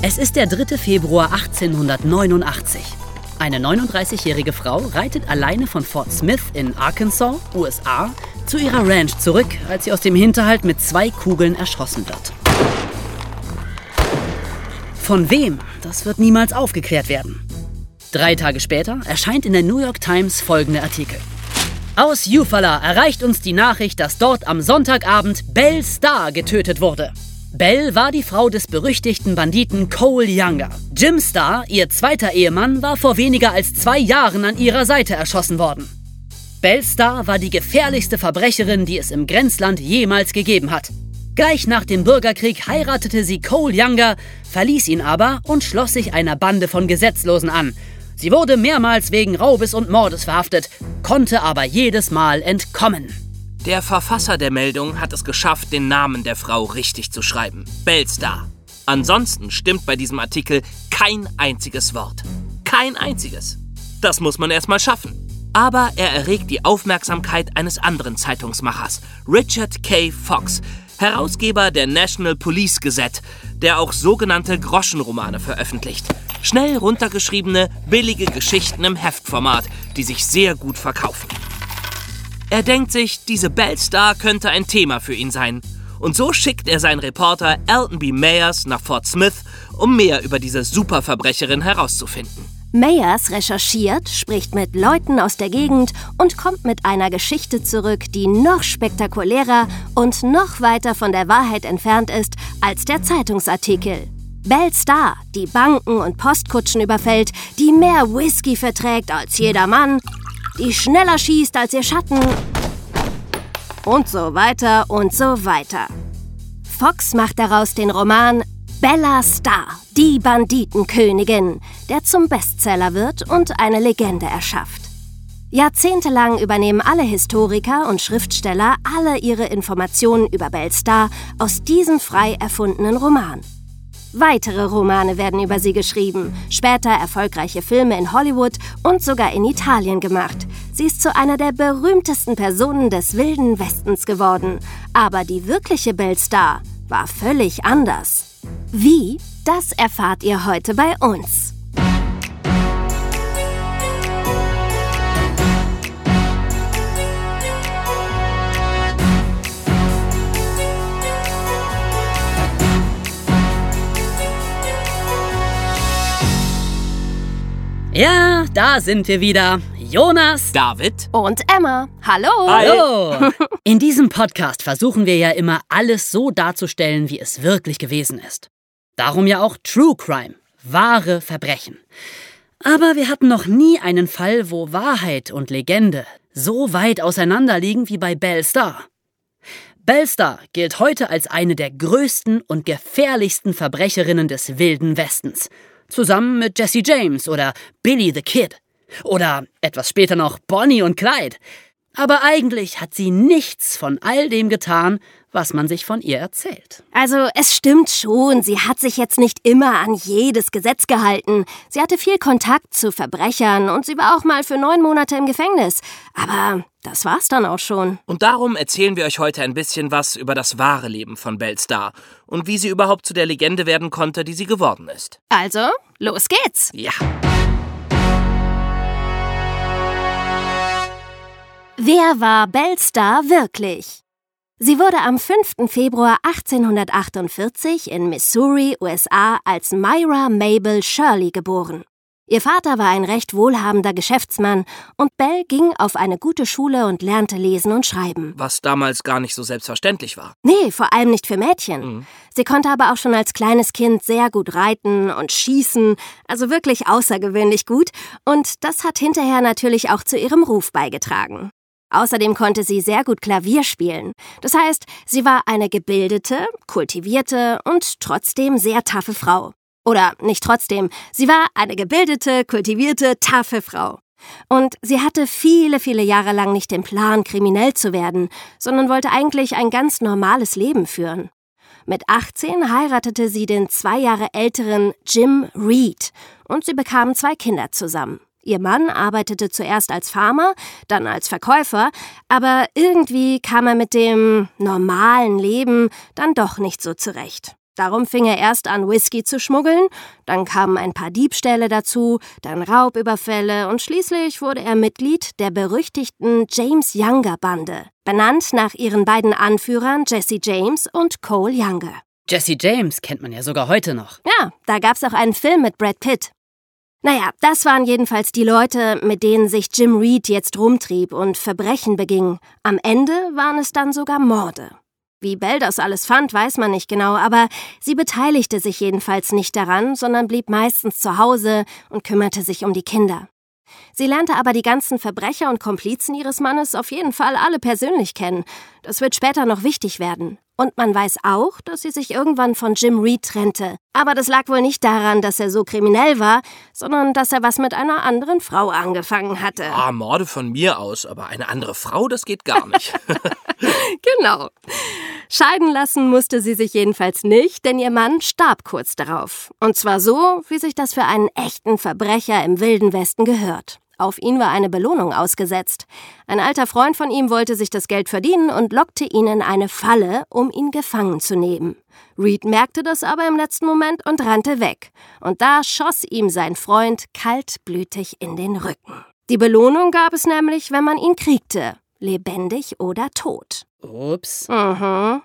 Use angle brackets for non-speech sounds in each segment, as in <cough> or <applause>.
Es ist der 3. Februar 1889. Eine 39-jährige Frau reitet alleine von Fort Smith in Arkansas, USA, zu ihrer Ranch zurück, als sie aus dem Hinterhalt mit zwei Kugeln erschossen wird. Von wem? Das wird niemals aufgeklärt werden. Drei Tage später erscheint in der New York Times folgender Artikel. Aus Eufaula erreicht uns die Nachricht, dass dort am Sonntagabend Belle Starr getötet wurde. Belle war die Frau des berüchtigten Banditen Cole Younger. Jim Starr, ihr zweiter Ehemann, war vor weniger als zwei Jahren an ihrer Seite erschossen worden. Belle Starr war die gefährlichste Verbrecherin, die es im Grenzland jemals gegeben hat. Gleich nach dem Bürgerkrieg heiratete sie Cole Younger, verließ ihn aber und schloss sich einer Bande von Gesetzlosen an. Sie wurde mehrmals wegen Raubes und Mordes verhaftet, konnte aber jedes Mal entkommen. Der Verfasser der Meldung hat es geschafft, den Namen der Frau richtig zu schreiben. Bellstar. Ansonsten stimmt bei diesem Artikel kein einziges Wort. Kein einziges. Das muss man erstmal schaffen. Aber er erregt die Aufmerksamkeit eines anderen Zeitungsmachers, Richard K. Fox, Herausgeber der National Police Gazette, der auch sogenannte Groschenromane veröffentlicht. Schnell runtergeschriebene, billige Geschichten im Heftformat, die sich sehr gut verkaufen. Er denkt sich, diese Bellstar könnte ein Thema für ihn sein. Und so schickt er seinen Reporter Elton B. Mayers nach Fort Smith, um mehr über diese Superverbrecherin herauszufinden. Mayers recherchiert, spricht mit Leuten aus der Gegend und kommt mit einer Geschichte zurück, die noch spektakulärer und noch weiter von der Wahrheit entfernt ist als der Zeitungsartikel. Belle Star, die Banken und Postkutschen überfällt, die mehr Whisky verträgt als jeder Mann die schneller schießt als ihr Schatten und so weiter und so weiter. Fox macht daraus den Roman Bella Star, die Banditenkönigin, der zum Bestseller wird und eine Legende erschafft. Jahrzehntelang übernehmen alle Historiker und Schriftsteller alle ihre Informationen über Belle Star aus diesem frei erfundenen Roman. Weitere Romane werden über sie geschrieben, später erfolgreiche Filme in Hollywood und sogar in Italien gemacht. Sie ist zu einer der berühmtesten Personen des wilden Westens geworden. Aber die wirkliche Belle Star war völlig anders. Wie? Das erfahrt ihr heute bei uns. Ja, da sind wir wieder. Jonas, David und Emma. Hallo. Hallo. In diesem Podcast versuchen wir ja immer alles so darzustellen, wie es wirklich gewesen ist. Darum ja auch True Crime, wahre Verbrechen. Aber wir hatten noch nie einen Fall, wo Wahrheit und Legende so weit auseinanderliegen wie bei Belle Star. Belle Star gilt heute als eine der größten und gefährlichsten Verbrecherinnen des wilden Westens – zusammen mit Jesse James oder Billy the Kid. Oder etwas später noch Bonnie und Clyde. Aber eigentlich hat sie nichts von all dem getan, was man sich von ihr erzählt. Also es stimmt schon, sie hat sich jetzt nicht immer an jedes Gesetz gehalten. Sie hatte viel Kontakt zu Verbrechern und sie war auch mal für neun Monate im Gefängnis. Aber das war's dann auch schon. Und darum erzählen wir euch heute ein bisschen was über das wahre Leben von Belle Star und wie sie überhaupt zu der Legende werden konnte, die sie geworden ist. Also, los geht's. Ja. Wer war Belle Star wirklich? Sie wurde am 5. Februar 1848 in Missouri, USA, als Myra Mabel Shirley geboren. Ihr Vater war ein recht wohlhabender Geschäftsmann und Belle ging auf eine gute Schule und lernte lesen und schreiben. Was damals gar nicht so selbstverständlich war. Nee, vor allem nicht für Mädchen. Mhm. Sie konnte aber auch schon als kleines Kind sehr gut reiten und schießen, also wirklich außergewöhnlich gut, und das hat hinterher natürlich auch zu ihrem Ruf beigetragen. Außerdem konnte sie sehr gut Klavier spielen. Das heißt, sie war eine gebildete, kultivierte und trotzdem sehr taffe Frau. Oder nicht trotzdem, sie war eine gebildete, kultivierte, taffe Frau. Und sie hatte viele, viele Jahre lang nicht den Plan, kriminell zu werden, sondern wollte eigentlich ein ganz normales Leben führen. Mit 18 heiratete sie den zwei Jahre älteren Jim Reed und sie bekamen zwei Kinder zusammen. Ihr Mann arbeitete zuerst als Farmer, dann als Verkäufer, aber irgendwie kam er mit dem normalen Leben dann doch nicht so zurecht. Darum fing er erst an, Whisky zu schmuggeln, dann kamen ein paar Diebstähle dazu, dann Raubüberfälle und schließlich wurde er Mitglied der berüchtigten James Younger Bande, benannt nach ihren beiden Anführern Jesse James und Cole Younger. Jesse James kennt man ja sogar heute noch. Ja, da gab's auch einen Film mit Brad Pitt. Naja, das waren jedenfalls die Leute, mit denen sich Jim Reed jetzt rumtrieb und Verbrechen beging. Am Ende waren es dann sogar Morde. Wie Bell das alles fand, weiß man nicht genau, aber sie beteiligte sich jedenfalls nicht daran, sondern blieb meistens zu Hause und kümmerte sich um die Kinder. Sie lernte aber die ganzen Verbrecher und Komplizen ihres Mannes auf jeden Fall alle persönlich kennen. Das wird später noch wichtig werden. Und man weiß auch, dass sie sich irgendwann von Jim Reed trennte. Aber das lag wohl nicht daran, dass er so kriminell war, sondern dass er was mit einer anderen Frau angefangen hatte. Ah, Morde von mir aus, aber eine andere Frau, das geht gar nicht. <laughs> <laughs> genau. Scheiden lassen musste sie sich jedenfalls nicht, denn ihr Mann starb kurz darauf. Und zwar so, wie sich das für einen echten Verbrecher im Wilden Westen gehört. Auf ihn war eine Belohnung ausgesetzt. Ein alter Freund von ihm wollte sich das Geld verdienen und lockte ihn in eine Falle, um ihn gefangen zu nehmen. Reed merkte das aber im letzten Moment und rannte weg. Und da schoss ihm sein Freund kaltblütig in den Rücken. Die Belohnung gab es nämlich, wenn man ihn kriegte, lebendig oder tot. Ups. Mhm.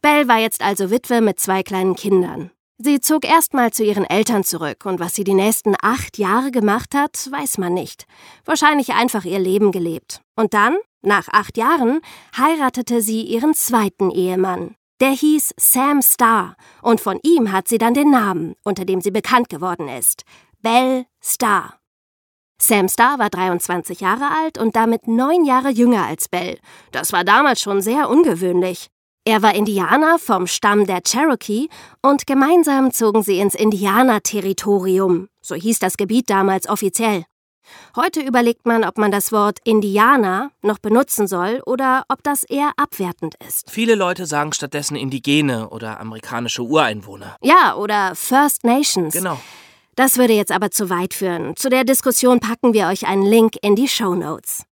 Belle war jetzt also Witwe mit zwei kleinen Kindern. Sie zog erstmal zu ihren Eltern zurück und was sie die nächsten acht Jahre gemacht hat, weiß man nicht. Wahrscheinlich einfach ihr Leben gelebt. Und dann, nach acht Jahren, heiratete sie ihren zweiten Ehemann. Der hieß Sam Starr und von ihm hat sie dann den Namen, unter dem sie bekannt geworden ist. Belle Starr. Sam Starr war 23 Jahre alt und damit neun Jahre jünger als Belle. Das war damals schon sehr ungewöhnlich. Er war Indianer vom Stamm der Cherokee und gemeinsam zogen sie ins Indianerterritorium, so hieß das Gebiet damals offiziell. Heute überlegt man, ob man das Wort Indianer noch benutzen soll oder ob das eher abwertend ist. Viele Leute sagen stattdessen Indigene oder amerikanische Ureinwohner. Ja, oder First Nations. Genau. Das würde jetzt aber zu weit führen. Zu der Diskussion packen wir euch einen Link in die Show Notes.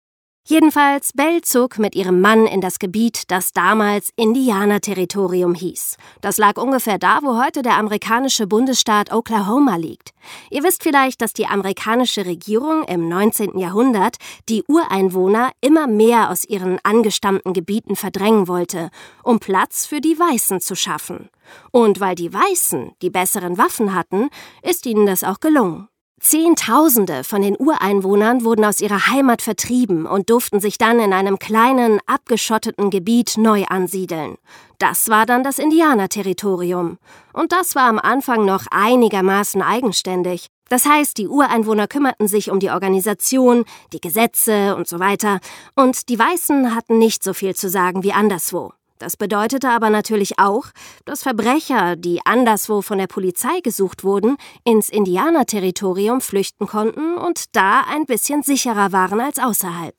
Jedenfalls, Bell zog mit ihrem Mann in das Gebiet, das damals Indianerterritorium hieß. Das lag ungefähr da, wo heute der amerikanische Bundesstaat Oklahoma liegt. Ihr wisst vielleicht, dass die amerikanische Regierung im 19. Jahrhundert die Ureinwohner immer mehr aus ihren angestammten Gebieten verdrängen wollte, um Platz für die Weißen zu schaffen. Und weil die Weißen die besseren Waffen hatten, ist ihnen das auch gelungen. Zehntausende von den Ureinwohnern wurden aus ihrer Heimat vertrieben und durften sich dann in einem kleinen, abgeschotteten Gebiet neu ansiedeln. Das war dann das Indianerterritorium. Und das war am Anfang noch einigermaßen eigenständig. Das heißt, die Ureinwohner kümmerten sich um die Organisation, die Gesetze und so weiter, und die Weißen hatten nicht so viel zu sagen wie anderswo. Das bedeutete aber natürlich auch, dass Verbrecher, die anderswo von der Polizei gesucht wurden, ins Indianerterritorium flüchten konnten und da ein bisschen sicherer waren als außerhalb.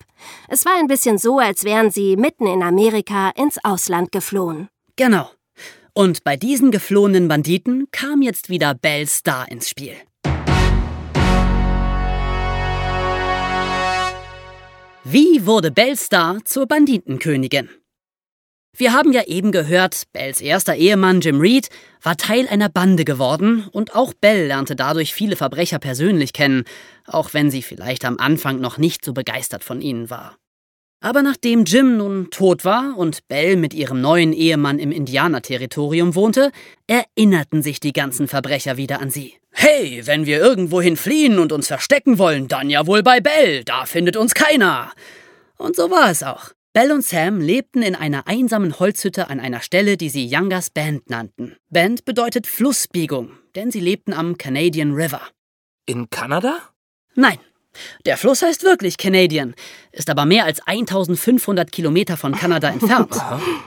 Es war ein bisschen so, als wären sie mitten in Amerika ins Ausland geflohen. Genau. Und bei diesen geflohenen Banditen kam jetzt wieder Belle Star ins Spiel. Wie wurde Belle Star zur Banditenkönigin? Wir haben ja eben gehört, Bells erster Ehemann Jim Reed war Teil einer Bande geworden und auch Bell lernte dadurch viele Verbrecher persönlich kennen, auch wenn sie vielleicht am Anfang noch nicht so begeistert von ihnen war. Aber nachdem Jim nun tot war und Bell mit ihrem neuen Ehemann im Indianerterritorium wohnte, erinnerten sich die ganzen Verbrecher wieder an sie. Hey, wenn wir irgendwohin fliehen und uns verstecken wollen, dann ja wohl bei Bell, da findet uns keiner. Und so war es auch. Belle und Sam lebten in einer einsamen Holzhütte an einer Stelle, die sie Youngers Band nannten. Band bedeutet Flussbiegung, denn sie lebten am Canadian River. In Kanada? Nein, der Fluss heißt wirklich Canadian, ist aber mehr als 1500 Kilometer von Kanada <laughs> entfernt.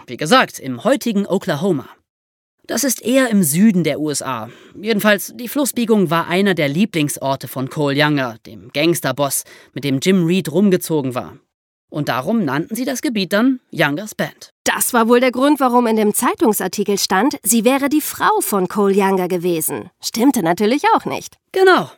Wie gesagt, im heutigen Oklahoma. Das ist eher im Süden der USA. Jedenfalls, die Flussbiegung war einer der Lieblingsorte von Cole Younger, dem Gangsterboss, mit dem Jim Reed rumgezogen war. Und darum nannten sie das Gebiet dann Youngers Band. Das war wohl der Grund, warum in dem Zeitungsartikel stand, sie wäre die Frau von Cole Younger gewesen. Stimmte natürlich auch nicht. Genau.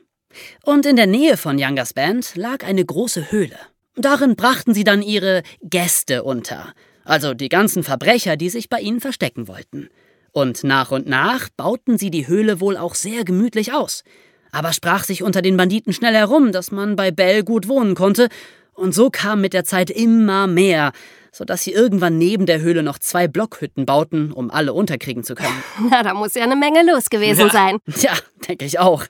Und in der Nähe von Youngers Band lag eine große Höhle. Darin brachten sie dann ihre Gäste unter, also die ganzen Verbrecher, die sich bei ihnen verstecken wollten. Und nach und nach bauten sie die Höhle wohl auch sehr gemütlich aus. Aber sprach sich unter den Banditen schnell herum, dass man bei Bell gut wohnen konnte, und so kam mit der Zeit immer mehr, sodass sie irgendwann neben der Höhle noch zwei Blockhütten bauten, um alle unterkriegen zu können. <laughs> Na, da muss ja eine Menge los gewesen Ja. sein. <laughs> Tja, denke ich auch.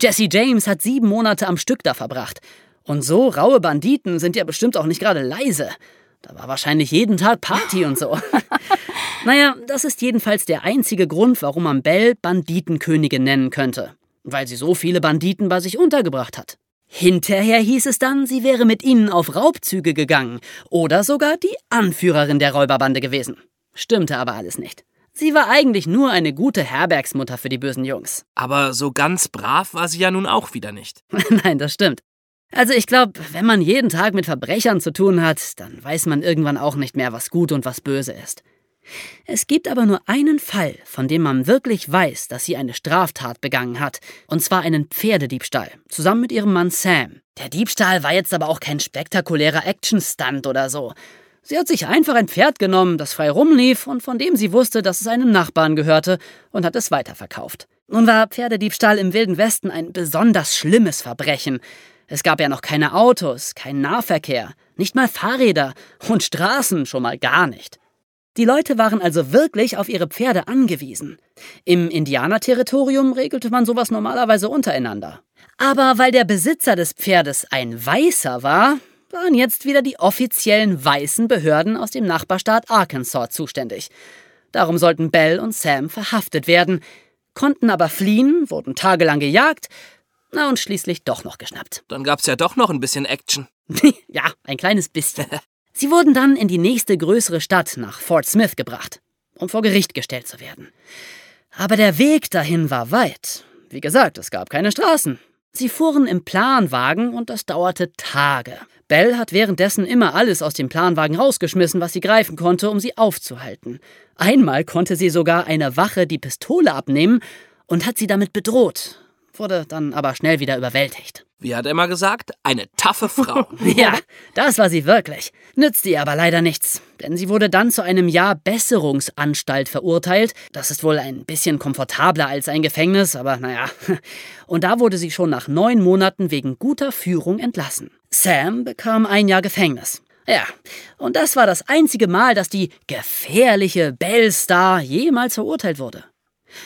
Jesse James hat sieben Monate am Stück da verbracht. Und so raue Banditen sind ja bestimmt auch nicht gerade leise. Da war wahrscheinlich jeden Tag Party und so. <laughs> naja, das ist jedenfalls der einzige Grund, warum man Belle Banditenkönigin nennen könnte. Weil sie so viele Banditen bei sich untergebracht hat. Hinterher hieß es dann, sie wäre mit ihnen auf Raubzüge gegangen oder sogar die Anführerin der Räuberbande gewesen. Stimmte aber alles nicht. Sie war eigentlich nur eine gute Herbergsmutter für die bösen Jungs. Aber so ganz brav war sie ja nun auch wieder nicht. <laughs> Nein, das stimmt. Also ich glaube, wenn man jeden Tag mit Verbrechern zu tun hat, dann weiß man irgendwann auch nicht mehr, was gut und was böse ist. Es gibt aber nur einen Fall, von dem man wirklich weiß, dass sie eine Straftat begangen hat, und zwar einen Pferdediebstahl, zusammen mit ihrem Mann Sam. Der Diebstahl war jetzt aber auch kein spektakulärer Action-Stunt oder so. Sie hat sich einfach ein Pferd genommen, das frei rumlief und von dem sie wusste, dass es einem Nachbarn gehörte, und hat es weiterverkauft. Nun war Pferdediebstahl im Wilden Westen ein besonders schlimmes Verbrechen. Es gab ja noch keine Autos, keinen Nahverkehr, nicht mal Fahrräder und Straßen schon mal gar nicht. Die Leute waren also wirklich auf ihre Pferde angewiesen. Im Indianerterritorium regelte man sowas normalerweise untereinander. Aber weil der Besitzer des Pferdes ein Weißer war, waren jetzt wieder die offiziellen weißen Behörden aus dem Nachbarstaat Arkansas zuständig. Darum sollten Bell und Sam verhaftet werden, konnten aber fliehen, wurden tagelang gejagt, na und schließlich doch noch geschnappt. Dann gab's ja doch noch ein bisschen Action. <laughs> ja, ein kleines bisschen. <laughs> Sie wurden dann in die nächste größere Stadt nach Fort Smith gebracht, um vor Gericht gestellt zu werden. Aber der Weg dahin war weit. Wie gesagt, es gab keine Straßen. Sie fuhren im Planwagen und das dauerte Tage. Bell hat währenddessen immer alles aus dem Planwagen rausgeschmissen, was sie greifen konnte, um sie aufzuhalten. Einmal konnte sie sogar einer Wache die Pistole abnehmen und hat sie damit bedroht, wurde dann aber schnell wieder überwältigt. Wie hat Emma gesagt? Eine taffe Frau. <laughs> Ja, das war sie wirklich. Nützte ihr aber leider nichts, denn sie wurde dann zu einem Jahr Besserungsanstalt verurteilt. Das ist wohl ein bisschen komfortabler als ein Gefängnis, aber naja. Und da wurde sie schon nach neun Monaten wegen guter Führung entlassen. Sam bekam ein Jahr Gefängnis. Ja, und das war das einzige Mal, dass die gefährliche Bellstar jemals verurteilt wurde.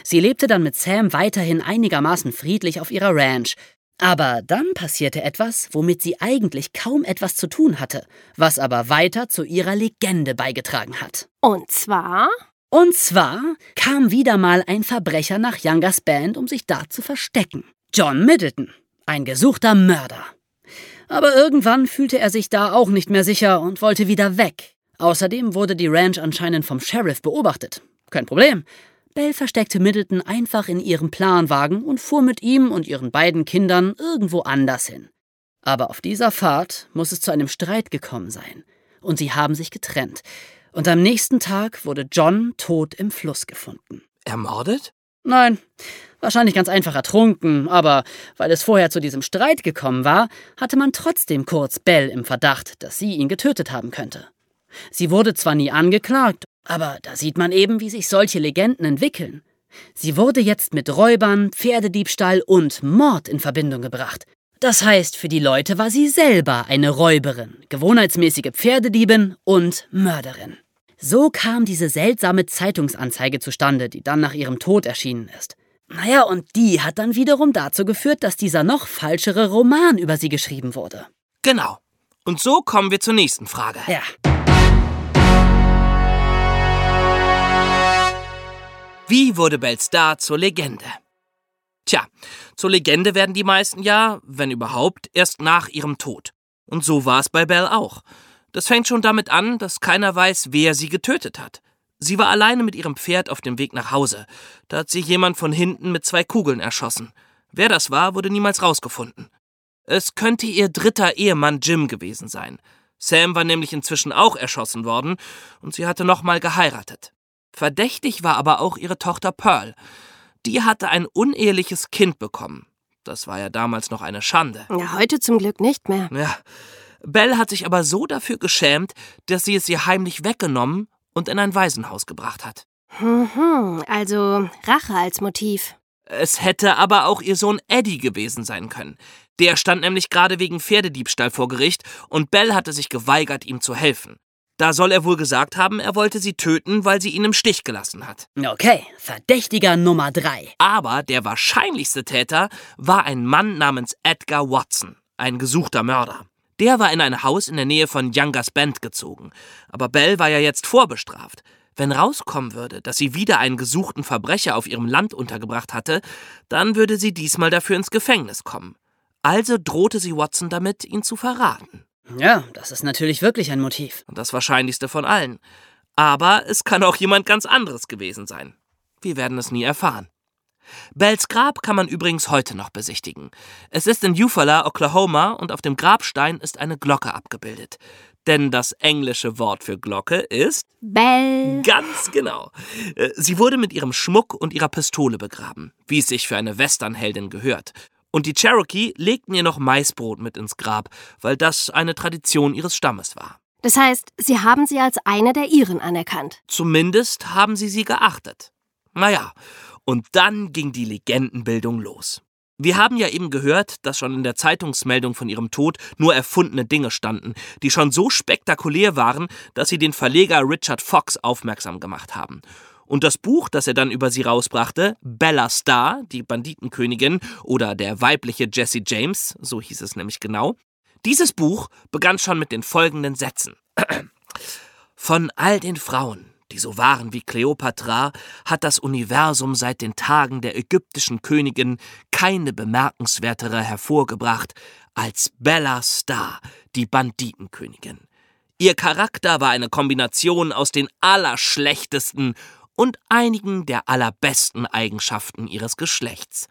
Sie lebte dann mit Sam weiterhin einigermaßen friedlich auf ihrer Ranch. Aber dann passierte etwas, womit sie eigentlich kaum etwas zu tun hatte, was aber weiter zu ihrer Legende beigetragen hat. Und zwar? Und zwar kam wieder mal ein Verbrecher nach Youngers Band, um sich da zu verstecken. John Middleton, ein gesuchter Mörder. Aber irgendwann fühlte er sich da auch nicht mehr sicher und wollte wieder weg. Außerdem wurde die Ranch anscheinend vom Sheriff beobachtet. Kein Problem. Bell versteckte Middleton einfach in ihrem Planwagen und fuhr mit ihm und ihren beiden Kindern irgendwo anders hin. Aber auf dieser Fahrt muss es zu einem Streit gekommen sein. Und sie haben sich getrennt. Und am nächsten Tag wurde John tot im Fluss gefunden. Ermordet? Nein, wahrscheinlich ganz einfach ertrunken, aber weil es vorher zu diesem Streit gekommen war, hatte man trotzdem kurz Bell im Verdacht, dass sie ihn getötet haben könnte. Sie wurde zwar nie angeklagt, aber da sieht man eben, wie sich solche Legenden entwickeln. Sie wurde jetzt mit Räubern, Pferdediebstahl und Mord in Verbindung gebracht. Das heißt, für die Leute war sie selber eine Räuberin, gewohnheitsmäßige Pferdediebin und Mörderin. So kam diese seltsame Zeitungsanzeige zustande, die dann nach ihrem Tod erschienen ist. Naja, und die hat dann wiederum dazu geführt, dass dieser noch falschere Roman über sie geschrieben wurde. Genau. Und so kommen wir zur nächsten Frage. Ja. Wie wurde Belle Starr zur Legende? Tja, zur Legende werden die meisten ja, wenn überhaupt, erst nach ihrem Tod. Und so war es bei Belle auch. Das fängt schon damit an, dass keiner weiß, wer sie getötet hat. Sie war alleine mit ihrem Pferd auf dem Weg nach Hause. Da hat sie jemand von hinten mit zwei Kugeln erschossen. Wer das war, wurde niemals rausgefunden. Es könnte ihr dritter Ehemann Jim gewesen sein. Sam war nämlich inzwischen auch erschossen worden und sie hatte nochmal geheiratet. Verdächtig war aber auch ihre Tochter Pearl. Die hatte ein uneheliches Kind bekommen. Das war ja damals noch eine Schande. Ja, heute zum Glück nicht mehr. Ja. Belle hat sich aber so dafür geschämt, dass sie es ihr heimlich weggenommen und in ein Waisenhaus gebracht hat. Mhm, also Rache als Motiv. Es hätte aber auch ihr Sohn Eddie gewesen sein können. Der stand nämlich gerade wegen Pferdediebstahl vor Gericht und Bell hatte sich geweigert, ihm zu helfen. Da soll er wohl gesagt haben, er wollte sie töten, weil sie ihn im Stich gelassen hat. Okay, Verdächtiger Nummer drei. Aber der wahrscheinlichste Täter war ein Mann namens Edgar Watson, ein gesuchter Mörder. Der war in ein Haus in der Nähe von Youngers Bend gezogen. Aber Bell war ja jetzt vorbestraft. Wenn rauskommen würde, dass sie wieder einen gesuchten Verbrecher auf ihrem Land untergebracht hatte, dann würde sie diesmal dafür ins Gefängnis kommen. Also drohte sie Watson damit, ihn zu verraten. Ja, das ist natürlich wirklich ein Motiv. Und das wahrscheinlichste von allen. Aber es kann auch jemand ganz anderes gewesen sein. Wir werden es nie erfahren. Bells Grab kann man übrigens heute noch besichtigen. Es ist in Eufaula, Oklahoma, und auf dem Grabstein ist eine Glocke abgebildet. Denn das englische Wort für Glocke ist Bell. Ganz genau. Äh, Sie wurde mit ihrem Schmuck und ihrer Pistole begraben, wie es sich für eine Westernheldin gehört. Und die Cherokee legten ihr noch Maisbrot mit ins Grab, weil das eine Tradition ihres Stammes war. Das heißt, Sie haben sie als eine der Ihren anerkannt. Zumindest haben sie sie geachtet. Naja, und dann ging die Legendenbildung los. Wir haben ja eben gehört, dass schon in der Zeitungsmeldung von ihrem Tod nur erfundene Dinge standen, die schon so spektakulär waren, dass sie den Verleger Richard Fox aufmerksam gemacht haben. Und das Buch, das er dann über sie rausbrachte, Bella Star, die Banditenkönigin oder der weibliche Jesse James, so hieß es nämlich genau, dieses Buch begann schon mit den folgenden Sätzen. <clears throat> Von all den Frauen, die so waren wie Kleopatra, hat das Universum seit den Tagen der ägyptischen Königin keine bemerkenswertere hervorgebracht als Bella Star, die Banditenkönigin. Ihr Charakter war eine Kombination aus den allerschlechtesten und einigen der allerbesten Eigenschaften ihres Geschlechts.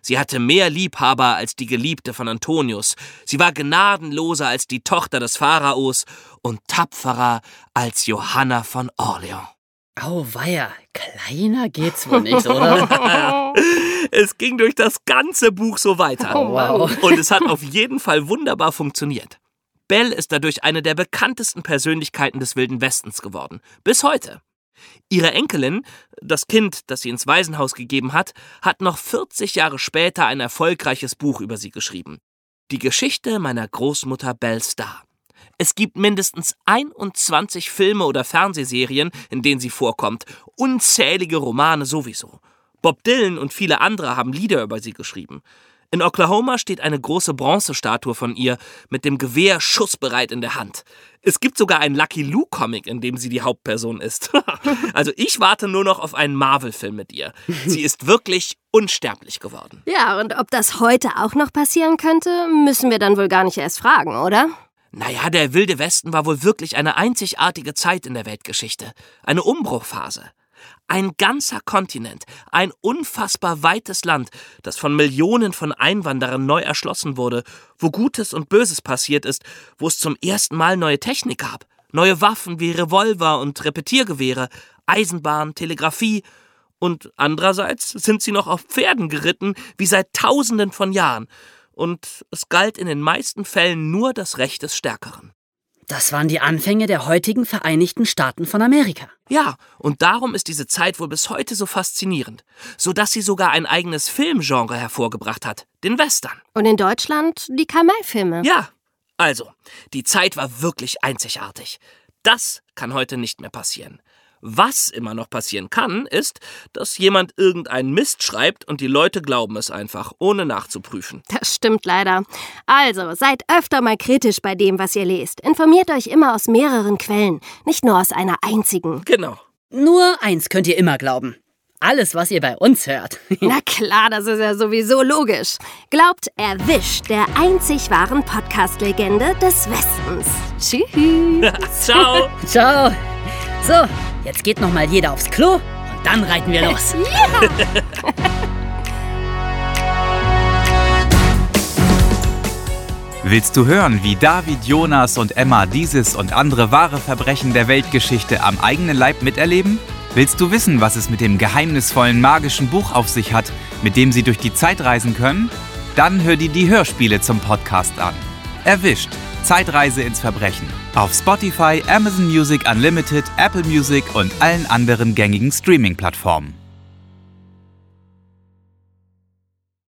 Sie hatte mehr Liebhaber als die Geliebte von Antonius. Sie war gnadenloser als die Tochter des Pharaos und tapferer als Johanna von Orleans. Auweia, kleiner geht's wohl nicht, oder? <laughs> Es ging durch das ganze Buch so weiter. Oh, wow. Und es hat auf jeden Fall wunderbar funktioniert. Bell ist dadurch eine der bekanntesten Persönlichkeiten des Wilden Westens geworden. Bis heute. Ihre Enkelin, das Kind, das sie ins Waisenhaus gegeben hat, hat noch 40 Jahre später ein erfolgreiches Buch über sie geschrieben. Die Geschichte meiner Großmutter Belle Star. Es gibt mindestens 21 Filme oder Fernsehserien, in denen sie vorkommt, unzählige Romane sowieso. Bob Dylan und viele andere haben Lieder über sie geschrieben. In Oklahoma steht eine große Bronzestatue von ihr mit dem Gewehr schussbereit in der Hand. Es gibt sogar einen Lucky Luke-Comic, in dem sie die Hauptperson ist. <laughs> also ich warte nur noch auf einen Marvel-Film mit ihr. Sie ist wirklich unsterblich geworden. Ja, und ob das heute auch noch passieren könnte, müssen wir dann wohl gar nicht erst fragen, oder? Naja, der Wilde Westen war wohl wirklich eine einzigartige Zeit in der Weltgeschichte. Eine Umbruchphase. Ein ganzer Kontinent, ein unfassbar weites Land, das von Millionen von Einwanderern neu erschlossen wurde, wo Gutes und Böses passiert ist, wo es zum ersten Mal neue Technik gab, neue Waffen wie Revolver und Repetiergewehre, Eisenbahn, Telegrafie, und andererseits sind sie noch auf Pferden geritten, wie seit Tausenden von Jahren, und es galt in den meisten Fällen nur das Recht des Stärkeren. Das waren die Anfänge der heutigen Vereinigten Staaten von Amerika. Ja, und darum ist diese Zeit wohl bis heute so faszinierend, so dass sie sogar ein eigenes Filmgenre hervorgebracht hat, den Western. Und in Deutschland die Kamei-Filme. Ja, also, die Zeit war wirklich einzigartig. Das kann heute nicht mehr passieren. Was immer noch passieren kann, ist, dass jemand irgendeinen Mist schreibt und die Leute glauben es einfach, ohne nachzuprüfen. Das stimmt leider. Also, seid öfter mal kritisch bei dem, was ihr lest. Informiert euch immer aus mehreren Quellen, nicht nur aus einer einzigen. Genau. Nur eins könnt ihr immer glauben. Alles, was ihr bei uns hört. <laughs> Na klar, das ist ja sowieso logisch. Glaubt erwischt der einzig wahren Podcast-Legende des Westens. <laughs> Tschüss. Ciao. Ciao. So, jetzt geht noch mal jeder aufs Klo und dann reiten wir los. <laughs> Willst du hören, wie David, Jonas und Emma dieses und andere wahre Verbrechen der Weltgeschichte am eigenen Leib miterleben? Willst du wissen, was es mit dem geheimnisvollen magischen Buch auf sich hat, mit dem sie durch die Zeit reisen können? Dann hör dir die Hörspiele zum Podcast an. Erwischt, Zeitreise ins Verbrechen. Auf Spotify, Amazon Music Unlimited, Apple Music und allen anderen gängigen Streaming-Plattformen.